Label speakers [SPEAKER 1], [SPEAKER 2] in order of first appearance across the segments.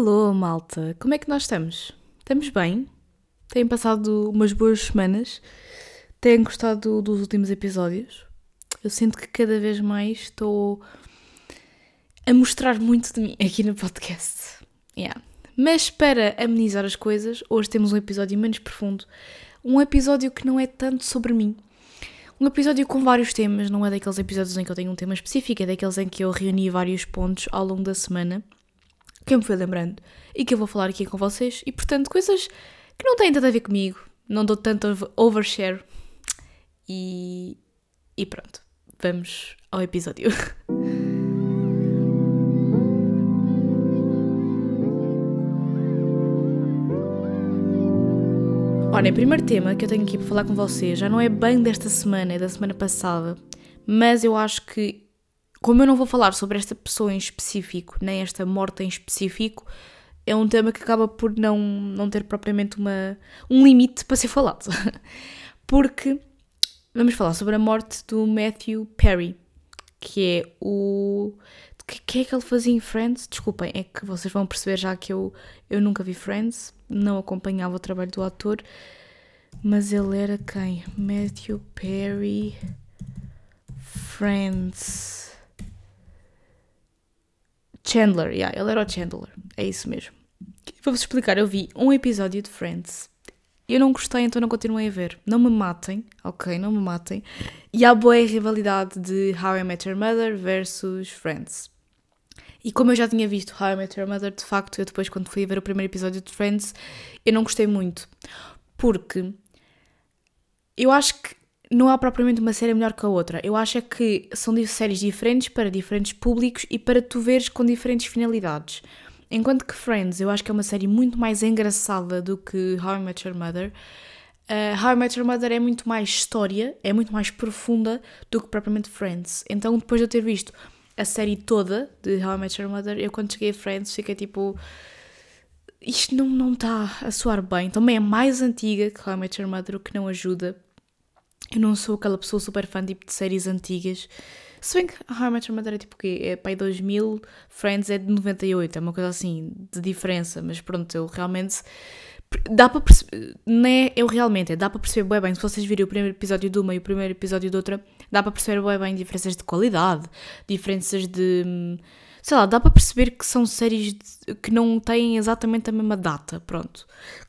[SPEAKER 1] Alô, malta! Como é que nós estamos? Estamos bem? Têm passado umas boas semanas? Têm gostado dos últimos episódios? Eu sinto que cada vez mais estou a mostrar muito de mim aqui no podcast. Yeah. Mas para amenizar as coisas, hoje temos um episódio menos profundo. Um episódio que não é tanto sobre mim. Um episódio com vários temas, não é daqueles episódios em que eu tenho um tema específico, é daqueles em que eu reuni vários pontos ao longo da semana que eu me fui lembrando e que eu vou falar aqui com vocês. E portanto, coisas que não têm tanto a ver comigo, não dou tanto overshare. E, e pronto, vamos ao episódio. Olha, o primeiro tema que eu tenho aqui para falar com vocês já não é bem desta semana, é da semana passada, mas eu acho que como eu não vou falar sobre esta pessoa em específico, nem esta morte em específico, é um tema que acaba por não, não ter propriamente uma, um limite para ser falado. Porque vamos falar sobre a morte do Matthew Perry, que é o. O que, que é que ele fazia em Friends? Desculpem, é que vocês vão perceber já que eu, eu nunca vi Friends, não acompanhava o trabalho do ator, mas ele era quem? Matthew Perry. Friends. Chandler, yeah, ele era o Chandler, é isso mesmo. Vou-vos explicar, eu vi um episódio de Friends. Eu não gostei, então não continuei a ver. Não me matem, ok? Não me matem. E há boa rivalidade de How I Met Your Mother versus Friends. E como eu já tinha visto How I Met Your Mother, de facto, eu depois, quando fui ver o primeiro episódio de Friends, eu não gostei muito. Porque eu acho que não há propriamente uma série melhor que a outra. Eu acho é que são séries diferentes para diferentes públicos e para tu veres com diferentes finalidades. Enquanto que Friends, eu acho que é uma série muito mais engraçada do que How I Met Your Mother. Uh, How I Met Your Mother é muito mais história, é muito mais profunda do que propriamente Friends. Então, depois de eu ter visto a série toda de How I Met Your Mother, eu quando cheguei a Friends fiquei tipo. Isto não está a soar bem. Também é mais antiga que How I Met Your Mother, o que não ajuda. Eu não sou aquela pessoa super fã tipo, de séries antigas. Se bem que How I Met Your Mother é tipo o quê? É pai 2000, Friends é de 98, é uma coisa assim de diferença, mas pronto, eu realmente. Dá para perceber. Não é eu realmente, é, dá para perceber bem bem. Se vocês virem o primeiro episódio de uma e o primeiro episódio de outra, dá para perceber bem bem diferenças de qualidade, diferenças de. Sei lá, dá para perceber que são séries de, que não têm exatamente a mesma data, pronto.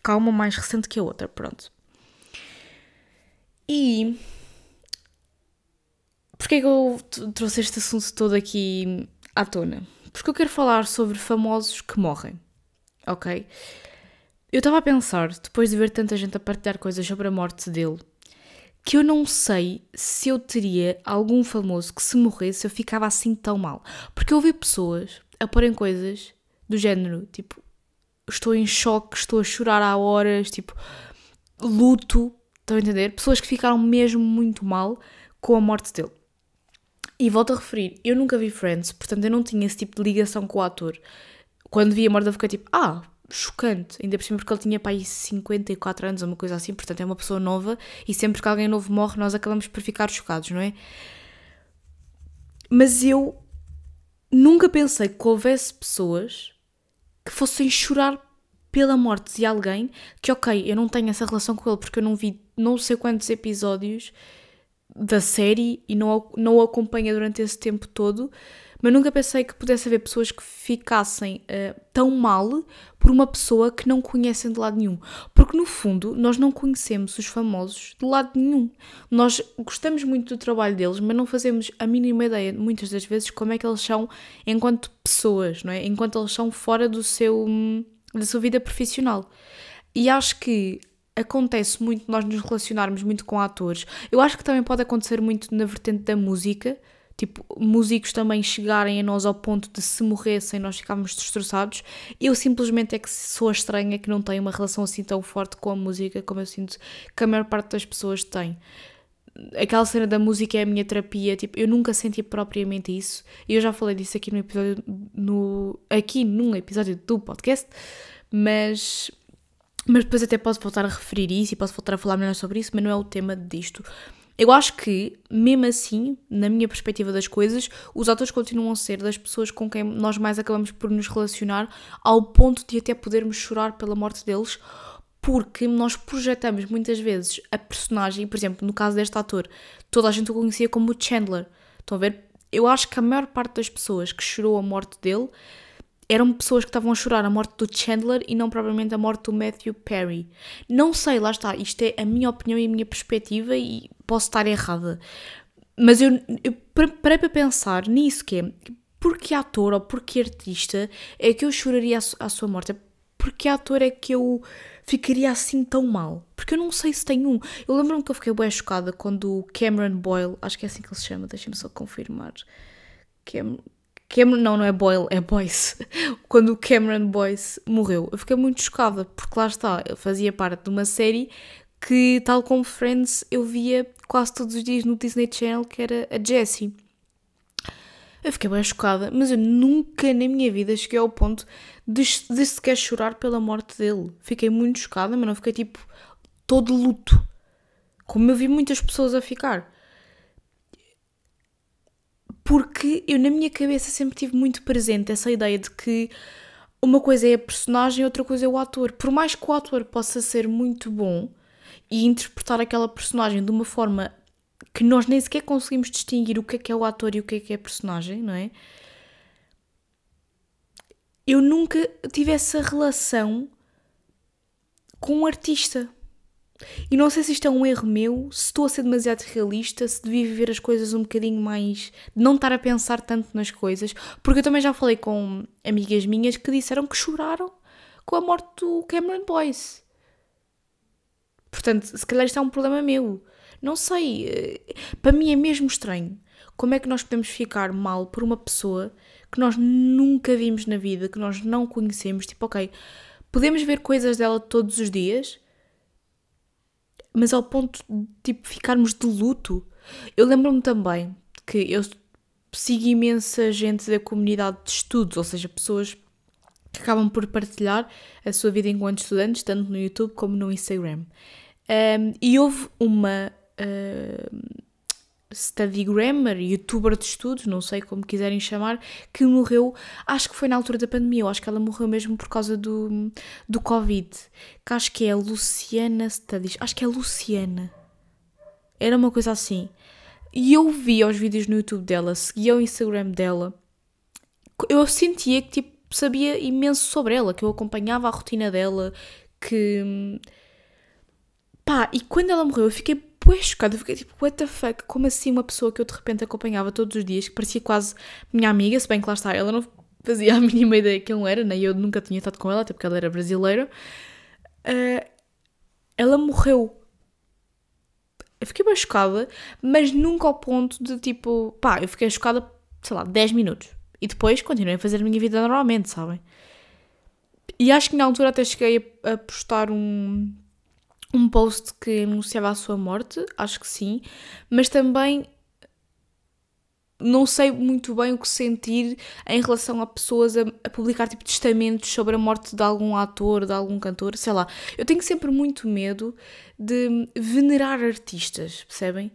[SPEAKER 1] Uma mais recente que a outra, pronto. E porquê que eu trouxe este assunto todo aqui à tona? Porque eu quero falar sobre famosos que morrem, ok? Eu estava a pensar, depois de ver tanta gente a partilhar coisas sobre a morte dele, que eu não sei se eu teria algum famoso que se morresse eu ficava assim tão mal. Porque eu ouvi pessoas a porem coisas do género, tipo, estou em choque, estou a chorar há horas, tipo, luto Estão a entender? Pessoas que ficaram mesmo muito mal com a morte dele. E volto a referir, eu nunca vi Friends, portanto eu não tinha esse tipo de ligação com o ator. Quando vi a morte eu fiquei tipo, ah, chocante. Ainda por cima porque ele tinha para aí 54 anos uma coisa assim, portanto é uma pessoa nova e sempre que alguém novo morre nós acabamos por ficar chocados, não é? Mas eu nunca pensei que houvesse pessoas que fossem chorar pela morte de alguém que, ok, eu não tenho essa relação com ele porque eu não vi não sei quantos episódios da série e não, não o acompanha durante esse tempo todo, mas nunca pensei que pudesse haver pessoas que ficassem uh, tão mal por uma pessoa que não conhecem de lado nenhum. Porque no fundo nós não conhecemos os famosos de lado nenhum. Nós gostamos muito do trabalho deles, mas não fazemos a mínima ideia, muitas das vezes, como é que eles são enquanto pessoas, não é? Enquanto eles são fora do seu, da sua vida profissional. E acho que acontece muito nós nos relacionarmos muito com atores. Eu acho que também pode acontecer muito na vertente da música, tipo, músicos também chegarem a nós ao ponto de se morressem nós ficarmos destroçados. Eu simplesmente é que sou a estranha que não tenho uma relação assim tão forte com a música como eu sinto que a maior parte das pessoas tem. Aquela cena da música é a minha terapia, tipo, eu nunca senti propriamente isso. E eu já falei disso aqui no episódio no aqui num episódio do podcast, mas mas depois até posso voltar a referir isso e posso voltar a falar melhor sobre isso, mas não é o tema disto. Eu acho que, mesmo assim, na minha perspectiva das coisas, os atores continuam a ser das pessoas com quem nós mais acabamos por nos relacionar, ao ponto de até podermos chorar pela morte deles, porque nós projetamos muitas vezes a personagem, por exemplo, no caso deste ator, toda a gente o conhecia como Chandler. Estão a ver? Eu acho que a maior parte das pessoas que chorou a morte dele eram pessoas que estavam a chorar a morte do Chandler e não propriamente a morte do Matthew Perry. Não sei, lá está, isto é a minha opinião e a minha perspectiva e posso estar errada. Mas eu, eu parei para pensar nisso, que é, por que ator ou por que artista é que eu choraria à sua morte? Por que ator é que eu ficaria assim tão mal? Porque eu não sei se tem um. Eu lembro-me que eu fiquei bem chocada quando o Cameron Boyle, acho que é assim que ele se chama, deixem-me só confirmar. Cam Cameron, não, não é Boyle, é Boyce. Quando o Cameron Boyce morreu, eu fiquei muito chocada, porque lá está, ele fazia parte de uma série que, tal como Friends, eu via quase todos os dias no Disney Channel, que era a Jessie. Eu fiquei bem chocada, mas eu nunca na minha vida cheguei ao ponto de, de sequer chorar pela morte dele. Fiquei muito chocada, mas não fiquei tipo todo luto, como eu vi muitas pessoas a ficar porque eu na minha cabeça sempre tive muito presente essa ideia de que uma coisa é a personagem, outra coisa é o ator. Por mais que o ator possa ser muito bom e interpretar aquela personagem de uma forma que nós nem sequer conseguimos distinguir o que é que é o ator e o que é que é a personagem, não é? Eu nunca tive essa relação com um artista. E não sei se isto é um erro meu, se estou a ser demasiado realista, se devia viver as coisas um bocadinho mais. não estar a pensar tanto nas coisas, porque eu também já falei com amigas minhas que disseram que choraram com a morte do Cameron Boyce. Portanto, se calhar isto é um problema meu. Não sei. Eh, para mim é mesmo estranho. Como é que nós podemos ficar mal por uma pessoa que nós nunca vimos na vida, que nós não conhecemos? Tipo, ok, podemos ver coisas dela todos os dias mas ao ponto de tipo, ficarmos de luto. Eu lembro-me também que eu sigo imensa gente da comunidade de estudos, ou seja, pessoas que acabam por partilhar a sua vida enquanto estudantes, tanto no YouTube como no Instagram. Um, e houve uma uh, study grammar, youtuber de estudos, não sei como quiserem chamar, que morreu, acho que foi na altura da pandemia, eu acho que ela morreu mesmo por causa do, do Covid, que acho que é Luciana Studies, acho que é Luciana. Era uma coisa assim. E eu via os vídeos no YouTube dela, seguia o Instagram dela, eu sentia que tipo, sabia imenso sobre ela, que eu acompanhava a rotina dela, que... Pá, e quando ela morreu eu fiquei bué chocada. Eu fiquei tipo, what the fuck? Como assim uma pessoa que eu de repente acompanhava todos os dias, que parecia quase minha amiga, se bem que lá está, ela não fazia a mínima ideia que não era, nem eu nunca tinha estado com ela, até porque ela era brasileira. Uh, ela morreu. Eu fiquei bem chocada, mas nunca ao ponto de tipo, pá, eu fiquei chocada, sei lá, 10 minutos. E depois continuei a fazer a minha vida normalmente, sabem? E acho que na altura até cheguei a postar um, um post que anunciava a sua morte, acho que sim, mas também não sei muito bem o que sentir em relação a pessoas a, a, publicar tipo testamentos sobre a morte de algum ator, de algum cantor, sei lá. Eu tenho sempre muito medo de venerar artistas, percebem?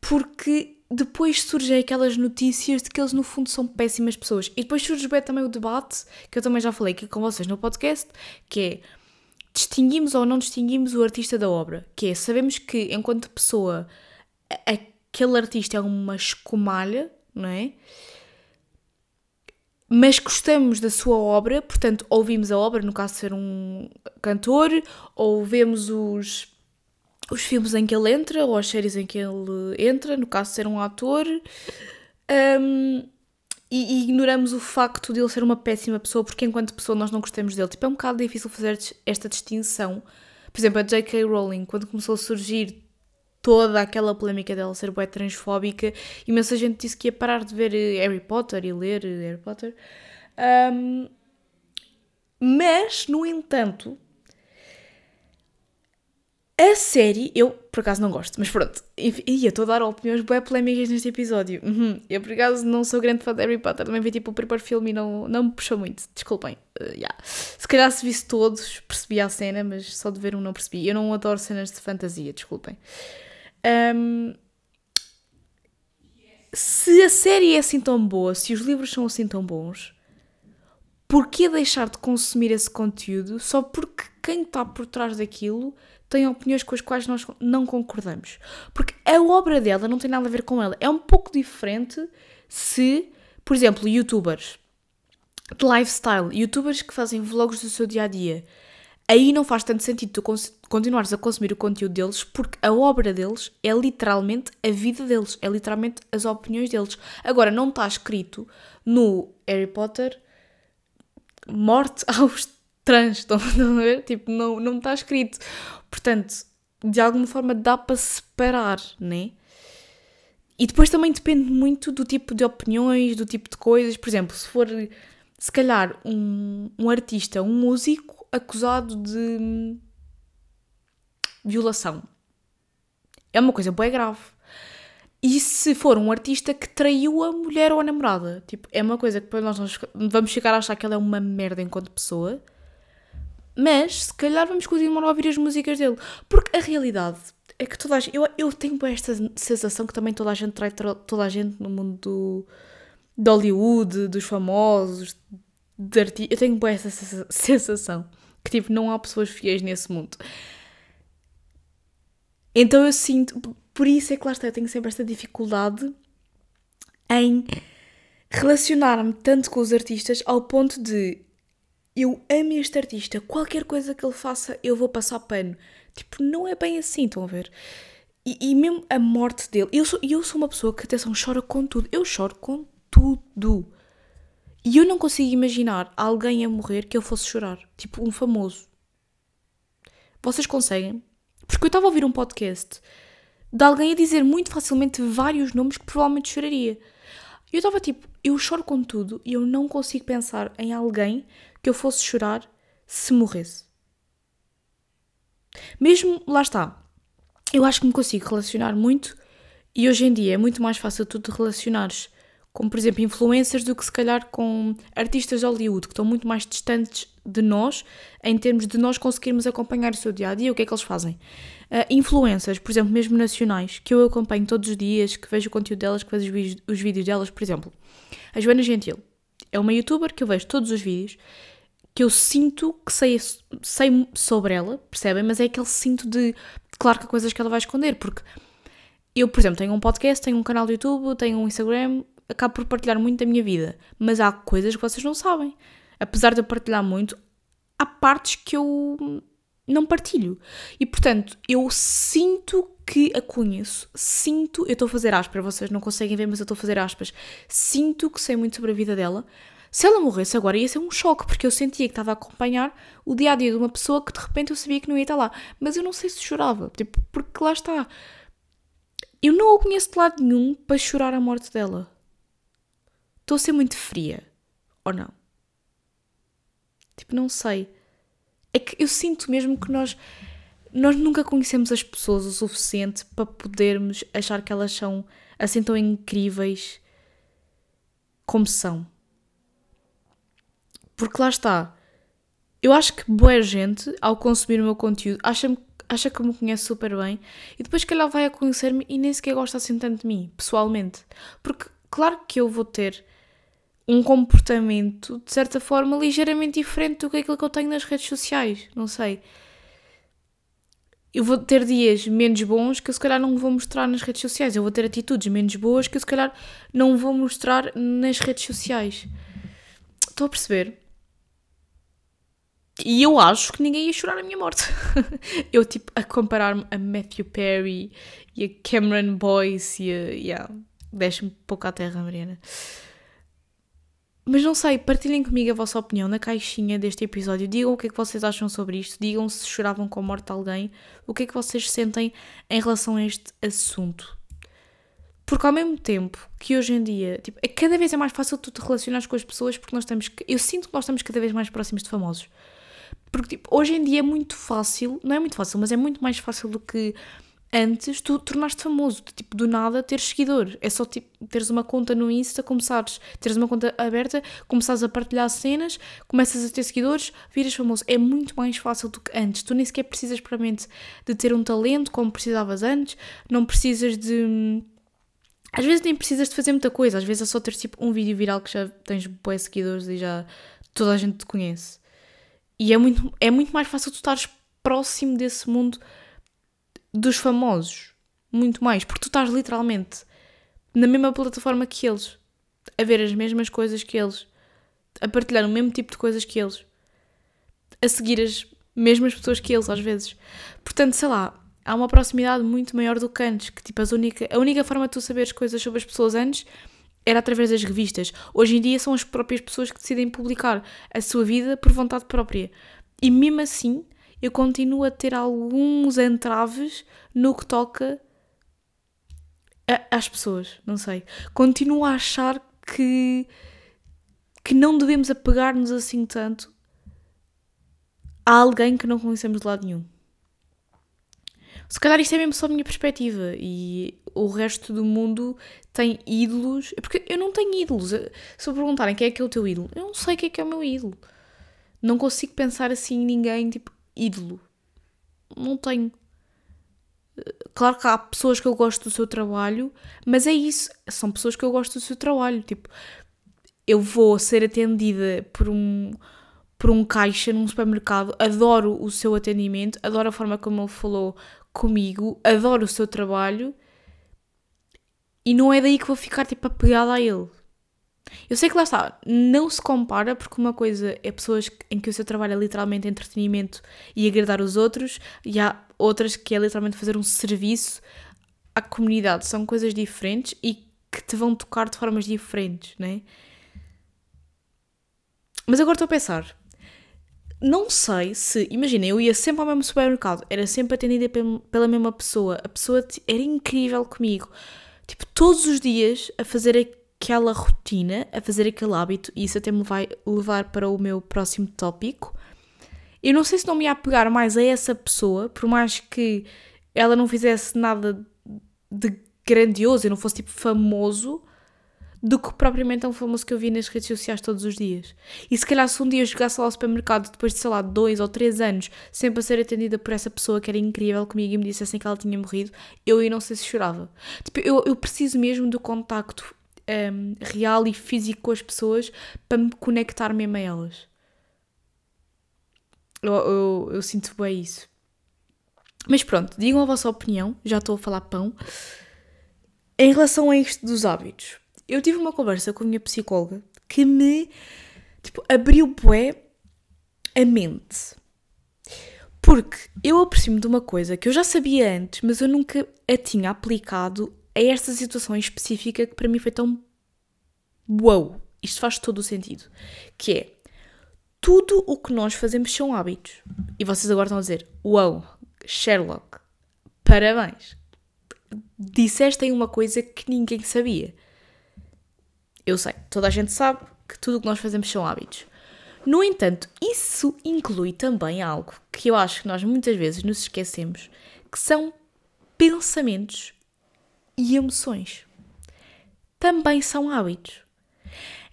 [SPEAKER 1] Porque depois surgem aquelas notícias de que eles no fundo são péssimas pessoas. E depois surge bem também o debate, que eu também já falei aqui com vocês no podcast, que é distinguimos ou não distinguimos o artista da obra, que é, sabemos que enquanto pessoa aquele artista é uma escumalha, não é? Mas gostamos da sua obra, portanto, ouvimos a obra, no caso de ser um cantor, ou vemos os, os filmes em que ele entra, ou as séries em que ele entra, no caso de ser um ator. Um, e, e, ignoramos o facto de ele ser uma péssima pessoa porque enquanto pessoa nós não gostamos dele. Tipo, é um bocado difícil fazer esta distinção. Por exemplo, a J.K. Rowling, quando começou a surgir toda aquela polémica dela ser bué transfóbica, imensa gente disse que ia parar de ver eh, Harry Potter e ler eh, Harry Potter. Um, mas, no entanto, a série, eu por acaso não gosto, mas pronto. E eu estou a dar opiniões bem polémicas neste episódio. Uhum. Eu por acaso não sou grande fã de Harry Potter, também vi tipo o primeiro filme e não, não me puxou muito, desculpem. Uh, yeah. Se calhar se visse todos, percebi a cena, mas só de ver um não percebi. Eu não adoro cenas de fantasia, desculpem. Um, se a série é assim tão boa, se os livros são assim tão bons, porquê deixar de consumir esse conteúdo só porque quem está por trás daquilo tem opiniões com as quais nós não concordamos? Porque a obra dela não tem nada a ver com ela. É um pouco diferente se, por exemplo, youtubers de lifestyle, youtubers que fazem vlogs do seu dia a dia, aí não faz tanto sentido tu continuares a consumir o conteúdo deles porque a obra deles é literalmente a vida deles, é literalmente as opiniões deles. Agora, não está escrito no Harry Potter morte aos trans, estão a ver? Tipo, não, não está escrito. Portanto, de alguma forma dá para separar, né? E depois também depende muito do tipo de opiniões, do tipo de coisas. Por exemplo, se for, se calhar, um, um artista, um músico acusado de violação. É uma coisa bem grave. E se for um artista que traiu a mulher ou a namorada? Tipo, é uma coisa que depois nós vamos chegar a achar que ela é uma merda enquanto pessoa. Mas, se calhar, vamos continuar a ouvir as músicas dele. Porque a realidade é que toda a gente. Eu, eu tenho esta sensação que também toda a gente trai toda a gente no mundo do, de Hollywood, dos famosos, de artistas. Eu tenho essa sensação que, tipo, não há pessoas fiéis nesse mundo. Então eu sinto, por isso é que lá está, eu tenho sempre esta dificuldade em relacionar-me tanto com os artistas ao ponto de eu amo este artista, qualquer coisa que ele faça eu vou passar pano. Tipo, não é bem assim, estão a ver? E, e mesmo a morte dele, eu sou, eu sou uma pessoa que atenção chora com tudo, eu choro com tudo. E eu não consigo imaginar alguém a morrer que eu fosse chorar, tipo um famoso. Vocês conseguem? Porque eu estava a ouvir um podcast de alguém a dizer muito facilmente vários nomes que provavelmente choraria. E eu estava tipo, eu choro com tudo e eu não consigo pensar em alguém que eu fosse chorar se morresse. Mesmo, lá está, eu acho que me consigo relacionar muito e hoje em dia é muito mais fácil tu te relacionares como por exemplo influencers, do que se calhar com artistas de Hollywood, que estão muito mais distantes de nós, em termos de nós conseguirmos acompanhar o seu dia a dia, o que é que eles fazem. Uh, influencers, por exemplo, mesmo nacionais, que eu acompanho todos os dias, que vejo o conteúdo delas, que vejo os, os vídeos delas, por exemplo, a Joana Gentil é uma youtuber que eu vejo todos os vídeos, que eu sinto que sei, sei sobre ela, percebem? Mas é aquele cinto de, claro que há coisas que ela vai esconder, porque eu, por exemplo, tenho um podcast, tenho um canal do YouTube, tenho um Instagram, acabo por partilhar muito da minha vida, mas há coisas que vocês não sabem. Apesar de eu partilhar muito, há partes que eu não partilho. E portanto, eu sinto que a conheço, sinto, eu estou a fazer aspas, vocês não conseguem ver, mas eu estou a fazer aspas, sinto que sei muito sobre a vida dela. Se ela morresse agora ia ser um choque, porque eu sentia que estava a acompanhar o dia a dia de uma pessoa que de repente eu sabia que não ia estar lá. Mas eu não sei se chorava, tipo, porque lá está. Eu não a conheço de lado nenhum para chorar a morte dela. Estou a ser muito fria. Ou não? Tipo, não sei. É que eu sinto mesmo que nós, nós nunca conhecemos as pessoas o suficiente para podermos achar que elas são assim tão incríveis como são. Porque lá está. Eu acho que boa gente, ao consumir o meu conteúdo, acha, acha que me conhece super bem e depois que ela vai a conhecer-me e nem sequer gosta assim tanto de mim, pessoalmente. Porque, claro que eu vou ter um comportamento, de certa forma, ligeiramente diferente do que aquilo que eu tenho nas redes sociais. Não sei. Eu vou ter dias menos bons que eu se calhar não vou mostrar nas redes sociais. Eu vou ter atitudes menos boas que eu se calhar não vou mostrar nas redes sociais. Estou a perceber? E eu acho que ninguém ia chorar a minha morte. eu, tipo, a comparar-me a Matthew Perry e a Cameron Boyce e a. Yeah, Deixa-me pouco à terra, Mariana. Mas não sei, partilhem comigo a vossa opinião na caixinha deste episódio. Digam o que é que vocês acham sobre isto. Digam se choravam com a morte de alguém. O que é que vocês sentem em relação a este assunto. Porque ao mesmo tempo que hoje em dia, tipo, é cada vez é mais fácil tu te relacionares com as pessoas porque nós estamos. Eu sinto que nós estamos cada vez mais próximos de famosos. Porque, tipo, hoje em dia é muito fácil, não é muito fácil, mas é muito mais fácil do que antes tu tornaste famoso, tipo, do nada teres seguidores. É só tipo, teres uma conta no Insta, começares, teres uma conta aberta, começares a partilhar cenas, começas a ter seguidores, viras famoso. É muito mais fácil do que antes. Tu nem sequer precisas propriamente de ter um talento como precisavas antes, não precisas de. Às vezes nem precisas de fazer muita coisa, às vezes é só ter tipo um vídeo viral que já tens boas seguidores e já toda a gente te conhece. E é muito, é muito mais fácil tu estares próximo desse mundo dos famosos. Muito mais. Porque tu estás literalmente na mesma plataforma que eles. A ver as mesmas coisas que eles. A partilhar o mesmo tipo de coisas que eles. A seguir as mesmas pessoas que eles, às vezes. Portanto, sei lá, há uma proximidade muito maior do que antes. Que, tipo, as única, a única forma de tu saberes coisas sobre as pessoas antes era através das revistas. Hoje em dia são as próprias pessoas que decidem publicar a sua vida por vontade própria. E mesmo assim, eu continuo a ter alguns entraves no que toca às pessoas, não sei. Continuo a achar que, que não devemos apegar-nos assim tanto a alguém que não conhecemos de lado nenhum. Se calhar isto é mesmo só a minha perspectiva e o resto do mundo tem ídolos. Porque eu não tenho ídolos. Se me perguntarem quem é que é o teu ídolo, eu não sei quem é que é o meu ídolo. Não consigo pensar assim em ninguém, tipo, ídolo. Não tenho. Claro que há pessoas que eu gosto do seu trabalho, mas é isso. São pessoas que eu gosto do seu trabalho. Tipo, eu vou ser atendida por um, por um caixa num supermercado, adoro o seu atendimento, adoro a forma como ele falou comigo, adoro o seu trabalho e não é daí que vou ficar tipo apegada a ele. Eu sei que lá está, não se compara porque uma coisa é pessoas em que o seu trabalho é literalmente entretenimento e agradar os outros, e há outras que é literalmente fazer um serviço à comunidade. São coisas diferentes e que te vão tocar de formas diferentes, né? Mas agora estou a pensar, não sei se, imagina, eu ia sempre ao mesmo supermercado, era sempre atendida pela mesma pessoa, a pessoa era incrível comigo, tipo, todos os dias a fazer aquela rotina, a fazer aquele hábito, e isso até me vai levar para o meu próximo tópico. Eu não sei se não me ia apegar mais a essa pessoa, por mais que ela não fizesse nada de grandioso e não fosse tipo famoso, do que propriamente é um famoso que eu vi nas redes sociais todos os dias. E se calhar se um dia eu chegasse lá ao supermercado depois de, sei lá, dois ou três anos, sempre a ser atendida por essa pessoa que era incrível comigo e me dissessem que ela tinha morrido, eu aí não sei se chorava. Tipo, eu, eu preciso mesmo do contacto um, real e físico com as pessoas para me conectar mesmo a elas. Eu, eu, eu sinto bem isso. Mas pronto, digam a vossa opinião, já estou a falar pão. Em relação a isto dos hábitos, eu tive uma conversa com a minha psicóloga que me tipo, abriu bué a mente. Porque eu aproximo de uma coisa que eu já sabia antes, mas eu nunca a tinha aplicado a esta situação específica que para mim foi tão wow, isto faz todo o sentido, que é tudo o que nós fazemos são hábitos. E vocês agora estão a dizer, wow, Sherlock, parabéns. Disseste uma coisa que ninguém sabia. Eu sei, toda a gente sabe que tudo o que nós fazemos são hábitos. No entanto, isso inclui também algo que eu acho que nós muitas vezes nos esquecemos, que são pensamentos e emoções também são hábitos.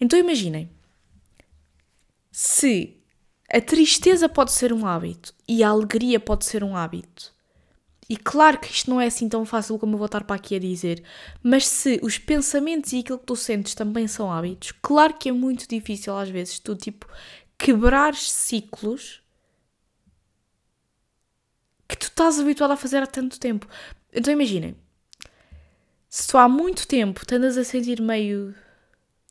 [SPEAKER 1] Então imaginem, se a tristeza pode ser um hábito e a alegria pode ser um hábito, e claro que isto não é assim tão fácil como eu vou estar para aqui a dizer, mas se os pensamentos e aquilo que tu sentes também são hábitos, claro que é muito difícil às vezes tu, tipo, quebrares ciclos que tu estás habituado a fazer há tanto tempo. Então imaginem, se tu há muito tempo te andas a sentir meio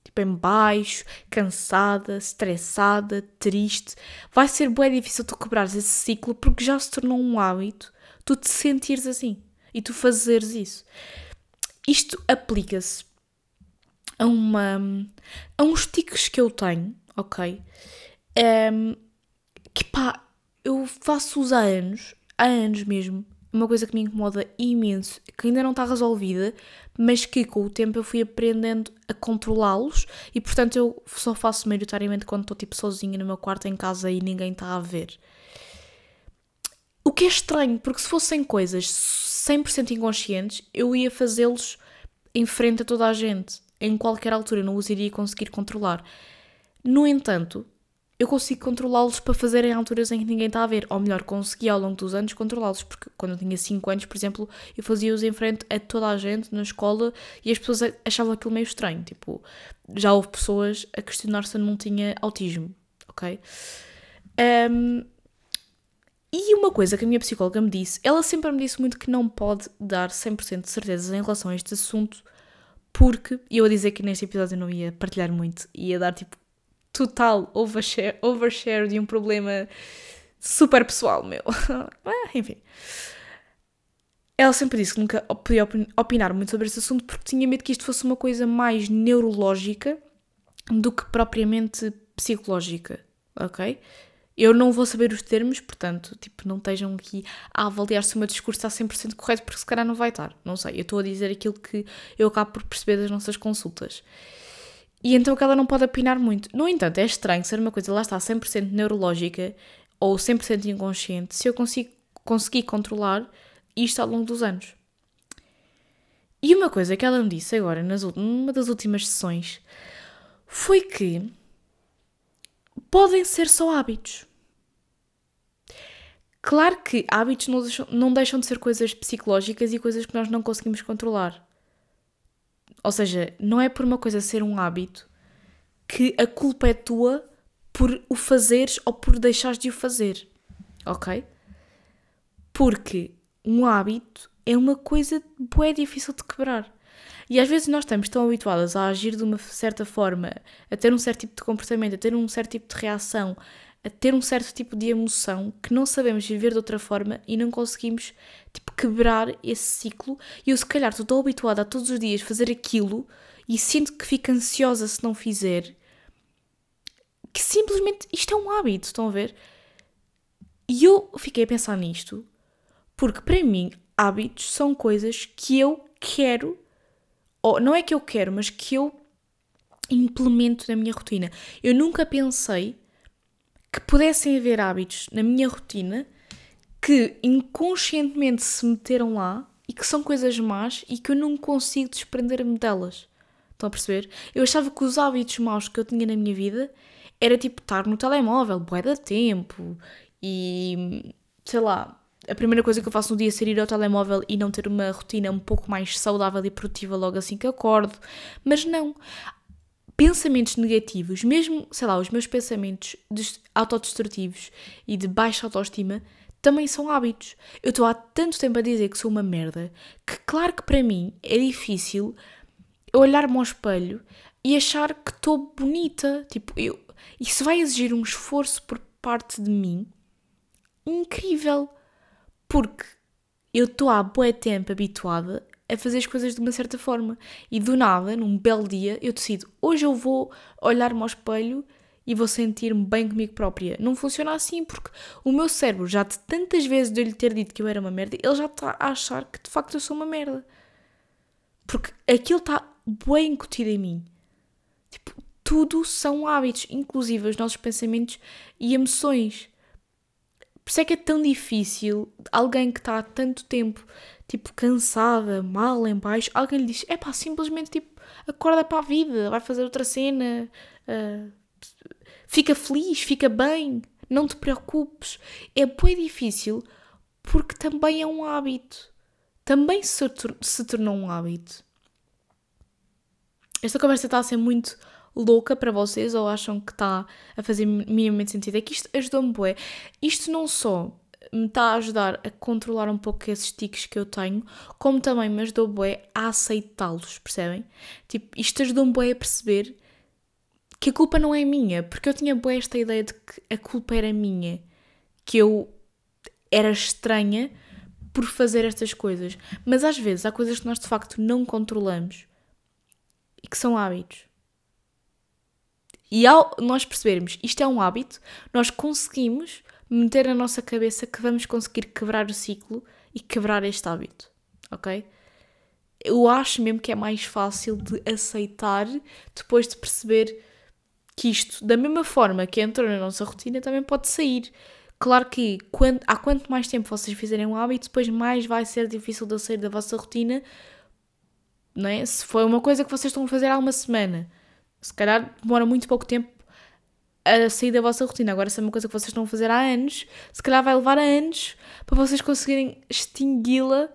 [SPEAKER 1] tipo em baixo, cansada, estressada, triste, vai ser bem difícil tu quebrares esse ciclo porque já se tornou um hábito tu te sentires assim e tu fazeres isso. Isto aplica-se a uma a uns tiques que eu tenho, ok? Um, que pá, eu faço-os há anos, há anos mesmo, uma coisa que me incomoda imenso, que ainda não está resolvida, mas que com o tempo eu fui aprendendo a controlá-los e portanto eu só faço maioritariamente quando estou tipo sozinha no meu quarto em casa e ninguém está a ver. O que é estranho, porque se fossem coisas 100% inconscientes, eu ia fazê-los em frente a toda a gente. Em qualquer altura, não os iria conseguir controlar. No entanto, eu consigo controlá-los para fazer em alturas em que ninguém está a ver. Ou melhor, consegui ao longo dos anos controlá-los, porque quando eu tinha 5 anos, por exemplo, eu fazia-os em frente a toda a gente na escola e as pessoas achavam aquilo meio estranho. Tipo, já houve pessoas a questionar se eu não tinha autismo, ok? Um, e uma coisa que a minha psicóloga me disse, ela sempre me disse muito que não pode dar 100% de certeza em relação a este assunto, porque eu a dizer que neste episódio eu não ia partilhar muito, ia dar tipo total overshare, overshare de um problema super pessoal meu. ah, enfim. Ela sempre disse que nunca podia opinar muito sobre este assunto porque tinha medo que isto fosse uma coisa mais neurológica do que propriamente psicológica, ok? Eu não vou saber os termos, portanto, tipo, não estejam aqui a avaliar se o meu discurso está 100% correto, porque se calhar não vai estar. Não sei, eu estou a dizer aquilo que eu acabo por perceber das nossas consultas. E então que ela não pode opinar muito. No entanto, é estranho ser uma coisa, lá está, 100% neurológica ou 100% inconsciente, se eu consigo, conseguir controlar isto ao longo dos anos. E uma coisa que ela me disse agora, nas, numa das últimas sessões, foi que podem ser só hábitos. Claro que hábitos não deixam, não deixam de ser coisas psicológicas e coisas que nós não conseguimos controlar. Ou seja, não é por uma coisa ser um hábito que a culpa é tua por o fazeres ou por deixares de o fazer. Ok? Porque um hábito é uma coisa bué difícil de quebrar. E às vezes nós estamos tão habituadas a agir de uma certa forma, a ter um certo tipo de comportamento, a ter um certo tipo de reação, a ter um certo tipo de emoção que não sabemos viver de outra forma e não conseguimos tipo, quebrar esse ciclo. E eu, se calhar, estou tão habituada a todos os dias fazer aquilo e sinto que fico ansiosa se não fizer, que simplesmente isto é um hábito, estão a ver? E eu fiquei a pensar nisto porque, para mim, hábitos são coisas que eu quero, ou não é que eu quero, mas que eu implemento na minha rotina. Eu nunca pensei que pudessem haver hábitos na minha rotina que inconscientemente se meteram lá e que são coisas más e que eu não consigo desprender-me delas. Estão a perceber? Eu achava que os hábitos maus que eu tinha na minha vida era tipo estar no telemóvel, bué da tempo e sei lá. A primeira coisa que eu faço no dia é ser ir ao telemóvel e não ter uma rotina um pouco mais saudável e produtiva logo assim que acordo. Mas não pensamentos negativos, mesmo, sei lá, os meus pensamentos autodestrutivos e de baixa autoestima, também são hábitos. Eu estou há tanto tempo a dizer que sou uma merda que, claro que para mim é difícil olhar-me ao espelho e achar que estou bonita. Tipo, eu, isso vai exigir um esforço por parte de mim incrível. Porque eu estou há bué tempo habituada a fazer as coisas de uma certa forma. E do nada, num belo dia, eu decido, hoje eu vou olhar-me ao espelho e vou sentir-me bem comigo própria. Não funciona assim, porque o meu cérebro, já de tantas vezes de eu lhe ter dito que eu era uma merda, ele já está a achar que de facto eu sou uma merda. Porque aquilo está bem incutido em mim. Tipo, tudo são hábitos, inclusive os nossos pensamentos e emoções. Por isso é que é tão difícil alguém que está há tanto tempo tipo, cansada, mal, em baixo, alguém lhe diz: é pá, simplesmente tipo, acorda para a vida, vai fazer outra cena, uh, fica feliz, fica bem, não te preocupes. É bem difícil porque também é um hábito. Também se, se tornou um hábito. Esta conversa está a ser muito louca para vocês ou acham que está a fazer minimamente sentido? É que isto ajudou-me bué. Isto não só me está a ajudar a controlar um pouco esses tiques que eu tenho, como também me ajudou bué a aceitá-los, percebem? Tipo, isto ajudou-me bué a perceber que a culpa não é minha, porque eu tinha bué esta ideia de que a culpa era minha, que eu era estranha por fazer estas coisas. Mas às vezes há coisas que nós de facto não controlamos e que são hábitos. E ao nós percebermos isto é um hábito, nós conseguimos meter na nossa cabeça que vamos conseguir quebrar o ciclo e quebrar este hábito, ok? Eu acho mesmo que é mais fácil de aceitar depois de perceber que isto, da mesma forma que entrou na nossa rotina, também pode sair. Claro que quando, há quanto mais tempo vocês fizerem um hábito, depois mais vai ser difícil de sair da vossa rotina. Não é? Se for uma coisa que vocês estão a fazer há uma semana, se calhar demora muito pouco tempo a sair da vossa rotina. Agora, se é uma coisa que vocês estão a fazer há anos, se calhar vai levar anos para vocês conseguirem extingui-la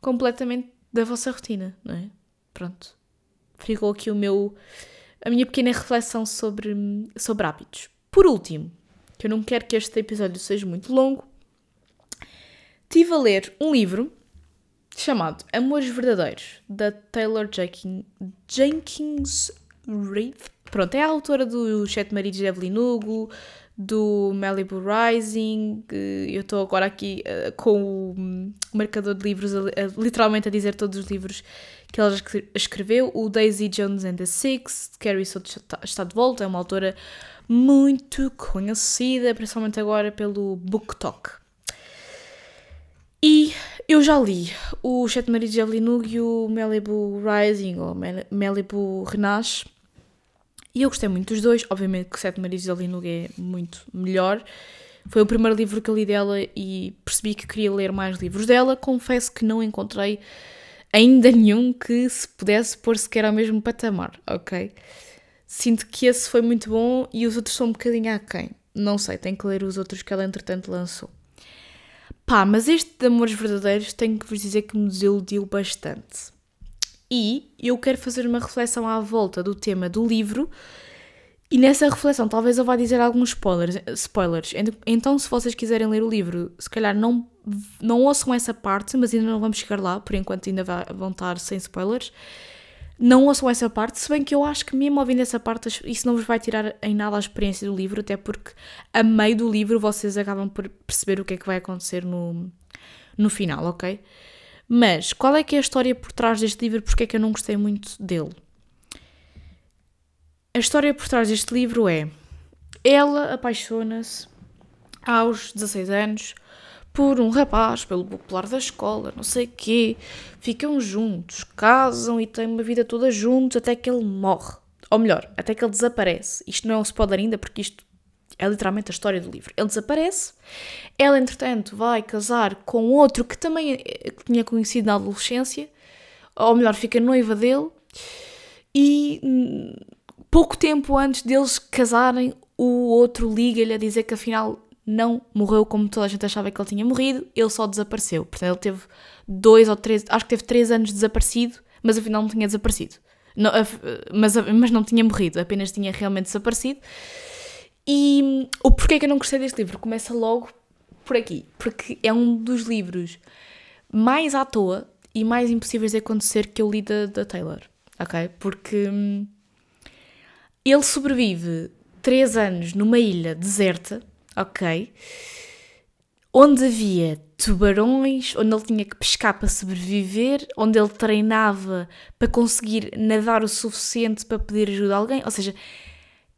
[SPEAKER 1] completamente da vossa rotina, não é? Pronto. Ficou aqui o meu, a minha pequena reflexão sobre, sobre hábitos. Por último, que eu não quero que este episódio seja muito longo, estive a ler um livro chamado Amores Verdadeiros, da Taylor Jenkins Reid. Pronto, é a autora do Sete Maridos de Evelyn Hugo, do Malibu Rising. Eu estou agora aqui uh, com o marcador de livros, uh, literalmente a dizer todos os livros que ela escreveu. O Daisy Jones and the Six, Carrie Soto está de volta, é uma autora muito conhecida, principalmente agora pelo Book Talk. E eu já li o Sete Maridos de Evelyn Hugo e o Malibu Rising, ou Malibu Renasce. E eu gostei muito dos dois. Obviamente que Sete Maridos Evelyn Hugo é muito melhor. Foi o primeiro livro que eu li dela e percebi que queria ler mais livros dela. Confesso que não encontrei ainda nenhum que se pudesse pôr sequer ao mesmo patamar, ok? Sinto que esse foi muito bom e os outros são um bocadinho aquém. Não sei, tenho que ler os outros que ela entretanto lançou. Pá, mas este de Amores Verdadeiros tenho que vos dizer que me desiludiu bastante. E eu quero fazer uma reflexão à volta do tema do livro e nessa reflexão talvez eu vá dizer alguns spoilers. spoilers. Então, se vocês quiserem ler o livro, se calhar não, não ouçam essa parte, mas ainda não vamos chegar lá, por enquanto ainda vão estar sem spoilers. Não ouçam essa parte, se bem que eu acho que mesmo ouvindo essa parte, isso não vos vai tirar em nada a experiência do livro, até porque a meio do livro vocês acabam por perceber o que é que vai acontecer no, no final, ok? Mas qual é que é a história por trás deste livro? Porque é que eu não gostei muito dele? A história por trás deste livro é: ela apaixona-se aos 16 anos por um rapaz, pelo popular da escola, não sei quê. Ficam juntos, casam e têm uma vida toda juntos até que ele morre. Ou melhor, até que ele desaparece. Isto não é um spoiler ainda, porque isto é literalmente a história do livro. Ele desaparece, ela, entretanto, vai casar com outro que também eh, tinha conhecido na adolescência, ou melhor, fica noiva dele, e hum, pouco tempo antes deles casarem, o outro liga-lhe a dizer que afinal não morreu como toda a gente achava que ele tinha morrido, ele só desapareceu. Portanto, ele teve dois ou três, acho que teve três anos desaparecido, mas afinal não tinha desaparecido. Não, mas, mas não tinha morrido, apenas tinha realmente desaparecido. E o porquê que eu não gostei deste livro começa logo por aqui, porque é um dos livros mais à toa e mais impossíveis de acontecer que eu li da, da Taylor, ok? Porque hum, ele sobrevive três anos numa ilha deserta, ok? Onde havia tubarões, onde ele tinha que pescar para sobreviver, onde ele treinava para conseguir nadar o suficiente para pedir ajuda a alguém, ou seja,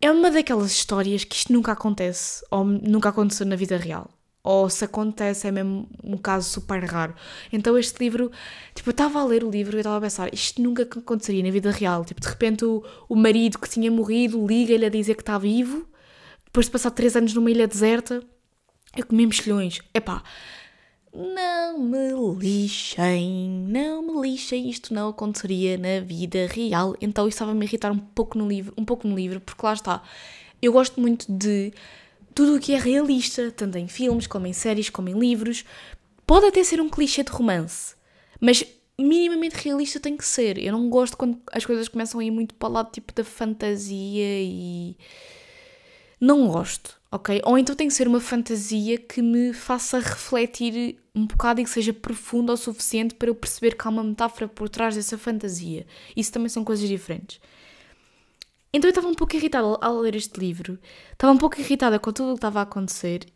[SPEAKER 1] é uma daquelas histórias que isto nunca acontece, ou nunca aconteceu na vida real. Ou se acontece, é mesmo um caso super raro. Então, este livro, tipo, eu estava a ler o livro e estava a pensar, isto nunca aconteceria na vida real. Tipo, de repente, o, o marido que tinha morrido liga-lhe a dizer que está vivo, depois de passar três anos numa ilha deserta, eu comi mexilhões. Epá, não me lixem, não me lixem, isto não aconteceria na vida real. Então isso estava-me a irritar um pouco no livro, um pouco no livro, porque lá está. Eu gosto muito de tudo o que é realista, tanto em filmes, como em séries, como em livros. Pode até ser um clichê de romance, mas minimamente realista tem que ser. Eu não gosto quando as coisas começam a ir muito para o lado tipo da fantasia e. Não gosto ok? Ou então tem que ser uma fantasia que me faça refletir um bocado e que seja profunda o suficiente para eu perceber que há uma metáfora por trás dessa fantasia. Isso também são coisas diferentes. Então eu estava um pouco irritada ao ler este livro, estava um pouco irritada com tudo o que estava a acontecer.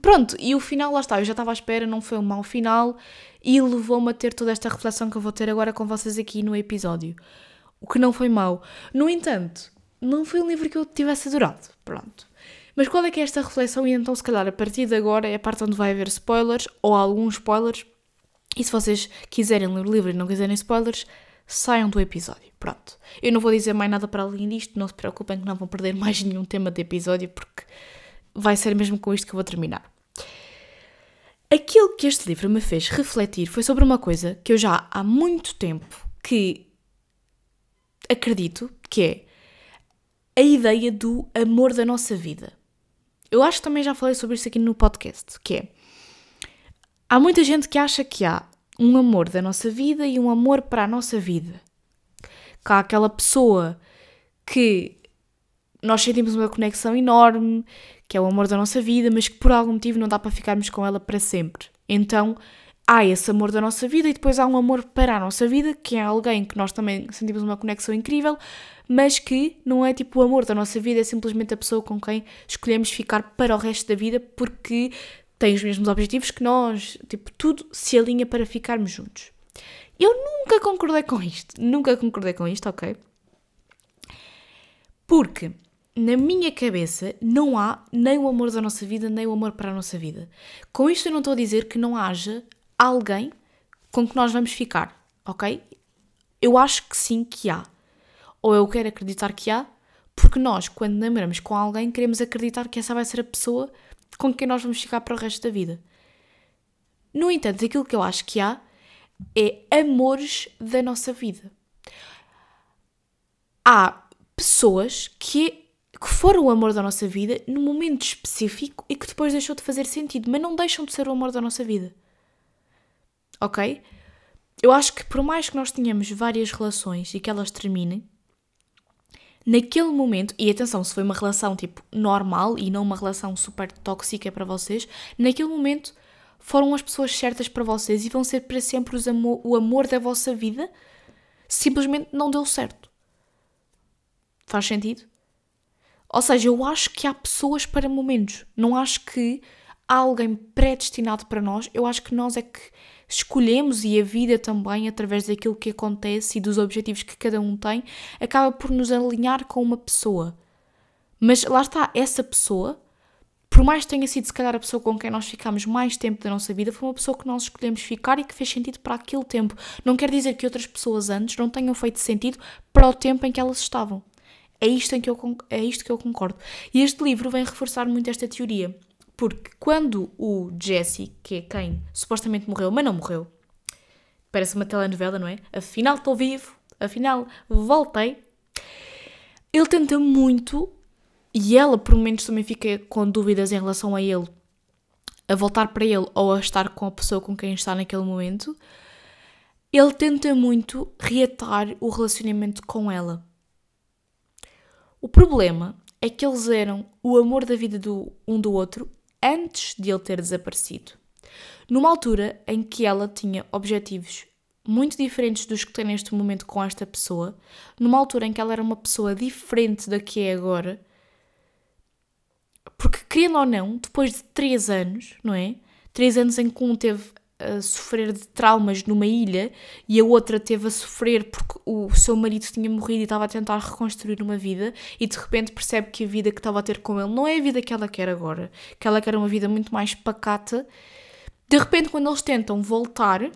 [SPEAKER 1] Pronto, e o final, lá está, eu já estava à espera, não foi um mau final e levou-me a ter toda esta reflexão que eu vou ter agora com vocês aqui no episódio. O que não foi mau. No entanto, não foi um livro que eu tivesse adorado. Pronto. Mas qual é que é esta reflexão? E então, se calhar, a partir de agora é a parte onde vai haver spoilers ou alguns spoilers. E se vocês quiserem ler o livro e não quiserem spoilers, saiam do episódio. Pronto. Eu não vou dizer mais nada para além disto, não se preocupem que não vão perder mais nenhum tema de episódio, porque vai ser mesmo com isto que eu vou terminar. Aquilo que este livro me fez refletir foi sobre uma coisa que eu já há muito tempo que acredito que é a ideia do amor da nossa vida. Eu acho que também já falei sobre isso aqui no podcast, que é há muita gente que acha que há um amor da nossa vida e um amor para a nossa vida. Que há aquela pessoa que nós sentimos uma conexão enorme, que é o amor da nossa vida, mas que por algum motivo não dá para ficarmos com ela para sempre. Então há esse amor da nossa vida e depois há um amor para a nossa vida, que é alguém que nós também sentimos uma conexão incrível, mas que não é tipo o amor da nossa vida, é simplesmente a pessoa com quem escolhemos ficar para o resto da vida porque tem os mesmos objetivos que nós, tipo, tudo se alinha para ficarmos juntos. Eu nunca concordei com isto, nunca concordei com isto, ok? Porque na minha cabeça não há nem o amor da nossa vida, nem o amor para a nossa vida. Com isto eu não estou a dizer que não haja alguém com que nós vamos ficar, ok? Eu acho que sim que há. Ou eu quero acreditar que há, porque nós, quando namoramos com alguém, queremos acreditar que essa vai ser a pessoa com quem nós vamos ficar para o resto da vida. No entanto, aquilo que eu acho que há é amores da nossa vida. Há pessoas que, que foram o amor da nossa vida num momento específico e que depois deixou de fazer sentido, mas não deixam de ser o amor da nossa vida. Ok? Eu acho que por mais que nós tenhamos várias relações e que elas terminem, naquele momento, e atenção, se foi uma relação tipo normal e não uma relação super tóxica para vocês, naquele momento foram as pessoas certas para vocês e vão ser para sempre amor, o amor da vossa vida, simplesmente não deu certo. Faz sentido? Ou seja, eu acho que há pessoas para momentos. Não acho que há alguém predestinado para nós. Eu acho que nós é que escolhemos e a vida também, através daquilo que acontece e dos objetivos que cada um tem, acaba por nos alinhar com uma pessoa. Mas lá está, essa pessoa, por mais que tenha sido se calhar a pessoa com quem nós ficamos mais tempo da nossa vida, foi uma pessoa que nós escolhemos ficar e que fez sentido para aquele tempo. Não quer dizer que outras pessoas antes não tenham feito sentido para o tempo em que elas estavam. É isto, em que eu, é isto que eu concordo. E este livro vem reforçar muito esta teoria. Porque quando o Jesse, que é quem supostamente morreu, mas não morreu, parece uma telenovela, não é? Afinal estou vivo, afinal voltei. Ele tenta muito, e ela por momentos também fica com dúvidas em relação a ele, a voltar para ele ou a estar com a pessoa com quem está naquele momento. Ele tenta muito reatar o relacionamento com ela. O problema é que eles eram o amor da vida do um do outro antes de ele ter desaparecido. Numa altura em que ela tinha objetivos muito diferentes dos que tem neste momento com esta pessoa, numa altura em que ela era uma pessoa diferente da que é agora, porque querendo ou não, depois de três anos, não é? Três anos em que um teve a sofrer de traumas numa ilha e a outra teve a sofrer porque o seu marido tinha morrido e estava a tentar reconstruir uma vida e de repente percebe que a vida que estava a ter com ele não é a vida que ela quer agora, que ela quer uma vida muito mais pacata. De repente, quando eles tentam voltar,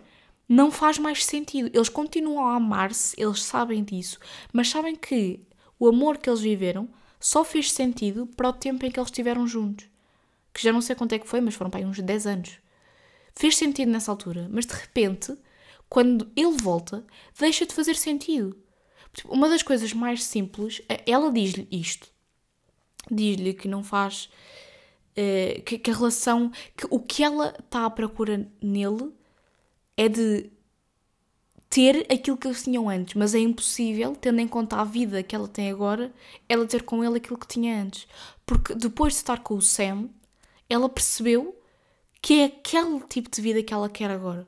[SPEAKER 1] não faz mais sentido. Eles continuam a amar-se, eles sabem disso, mas sabem que o amor que eles viveram só fez sentido para o tempo em que eles estiveram juntos. Que já não sei quanto é que foi, mas foram para aí uns 10 anos fez sentido nessa altura, mas de repente, quando ele volta, deixa de fazer sentido. Tipo, uma das coisas mais simples, ela diz-lhe isto. Diz-lhe que não faz. Uh, que, que, a relação. que o que ela está à procura nele é de ter aquilo que eles tinham antes, mas é impossível, tendo em conta a vida que ela tem agora, ela ter com ele aquilo que tinha antes. Porque depois de estar com o Sam, ela percebeu que é aquele tipo de vida que ela quer agora.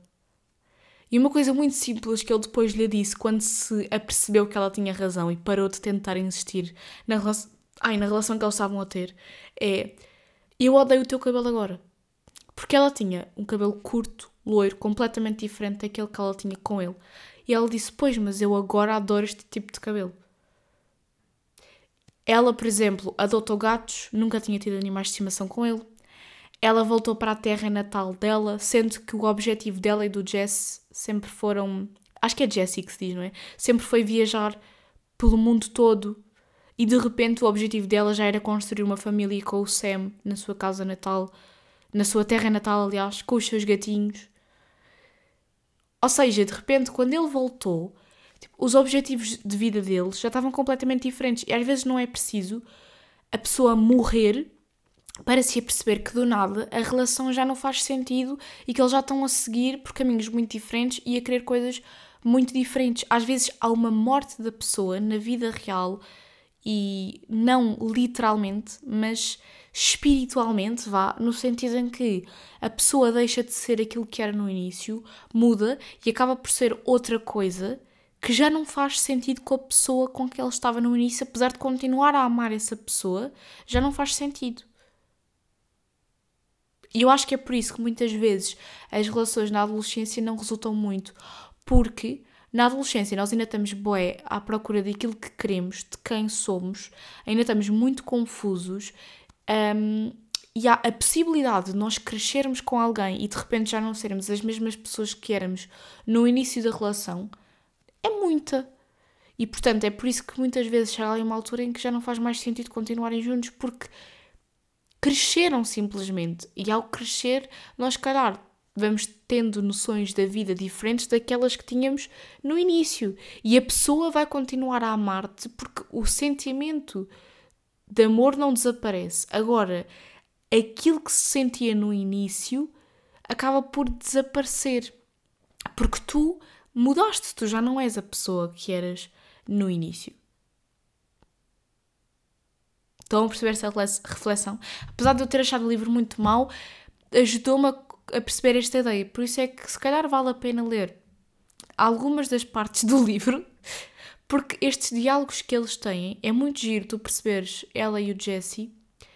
[SPEAKER 1] E uma coisa muito simples que ele depois lhe disse quando se apercebeu que ela tinha razão e parou de tentar insistir na, relação, ai, na relação que eles estavam a ter é: Eu odeio o teu cabelo agora. Porque ela tinha um cabelo curto, loiro, completamente diferente daquele que ela tinha com ele. E ela disse: Pois, mas eu agora adoro este tipo de cabelo. Ela, por exemplo, adotou gatos, nunca tinha tido animais de estimação com ele ela voltou para a terra natal dela, sendo que o objetivo dela e do Jess sempre foram. Acho que é Jessie que se diz, não é? Sempre foi viajar pelo mundo todo e de repente o objetivo dela já era construir uma família com o Sam na sua casa natal na sua terra natal, aliás, com os seus gatinhos. Ou seja, de repente, quando ele voltou, tipo, os objetivos de vida dele já estavam completamente diferentes. E às vezes não é preciso a pessoa morrer para se aperceber que do nada a relação já não faz sentido e que eles já estão a seguir por caminhos muito diferentes e a querer coisas muito diferentes. Às vezes há uma morte da pessoa na vida real e não literalmente, mas espiritualmente, vá, no sentido em que a pessoa deixa de ser aquilo que era no início, muda e acaba por ser outra coisa que já não faz sentido com a pessoa com que ela estava no início, apesar de continuar a amar essa pessoa, já não faz sentido. E eu acho que é por isso que muitas vezes as relações na adolescência não resultam muito, porque na adolescência nós ainda estamos boé à procura daquilo que queremos, de quem somos, ainda estamos muito confusos um, e há a possibilidade de nós crescermos com alguém e de repente já não sermos as mesmas pessoas que éramos no início da relação é muita. E portanto é por isso que muitas vezes chega ali uma altura em que já não faz mais sentido continuarem juntos porque cresceram simplesmente. E ao crescer, nós, calhar, vamos tendo noções da vida diferentes daquelas que tínhamos no início. E a pessoa vai continuar a amar-te porque o sentimento de amor não desaparece. Agora, aquilo que se sentia no início acaba por desaparecer. Porque tu mudaste, tu já não és a pessoa que eras no início. Estão a perceber essa reflexão? Apesar de eu ter achado o livro muito mau, ajudou-me a perceber esta ideia. Por isso é que se calhar vale a pena ler algumas das partes do livro, porque estes diálogos que eles têm é muito giro tu perceberes ela e o Jesse,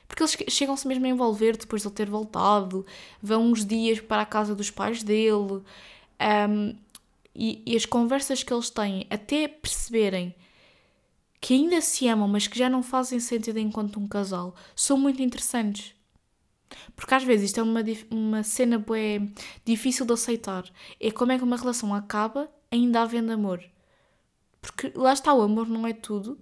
[SPEAKER 1] porque eles chegam-se mesmo a envolver depois de ele ter voltado, vão uns dias para a casa dos pais dele, um, e, e as conversas que eles têm até perceberem que ainda se amam, mas que já não fazem sentido enquanto um casal, são muito interessantes. Porque às vezes isto é uma, uma cena bué, difícil de aceitar. É como é que uma relação acaba ainda havendo amor. Porque lá está, o amor não é tudo.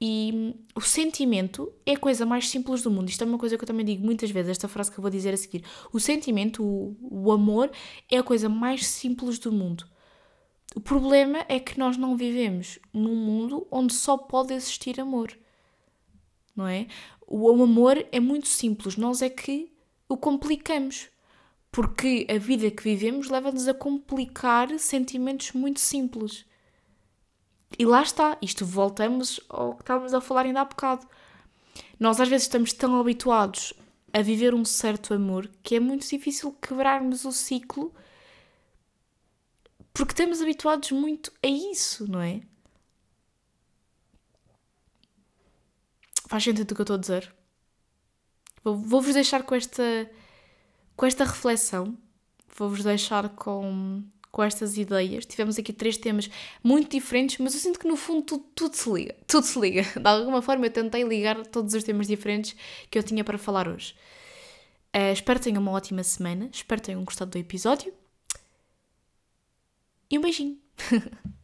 [SPEAKER 1] E o sentimento é a coisa mais simples do mundo. Isto é uma coisa que eu também digo muitas vezes, esta frase que eu vou dizer a seguir. O sentimento, o, o amor, é a coisa mais simples do mundo. O problema é que nós não vivemos num mundo onde só pode existir amor. Não é? o amor é muito simples, nós é que o complicamos. Porque a vida que vivemos leva-nos a complicar sentimentos muito simples. E lá está, isto voltamos ao que estávamos a falar ainda há bocado. Nós às vezes estamos tão habituados a viver um certo amor que é muito difícil quebrarmos o ciclo porque estamos habituados muito a isso, não é? Faz sentido o que eu estou a dizer? Vou-vos deixar com esta, com esta reflexão, vou-vos deixar com, com estas ideias. Tivemos aqui três temas muito diferentes, mas eu sinto que no fundo tudo, tudo se liga. Tudo se liga. De alguma forma eu tentei ligar todos os temas diferentes que eu tinha para falar hoje. Uh, espero que tenham uma ótima semana, espero que tenham gostado do episódio. E um beijinho!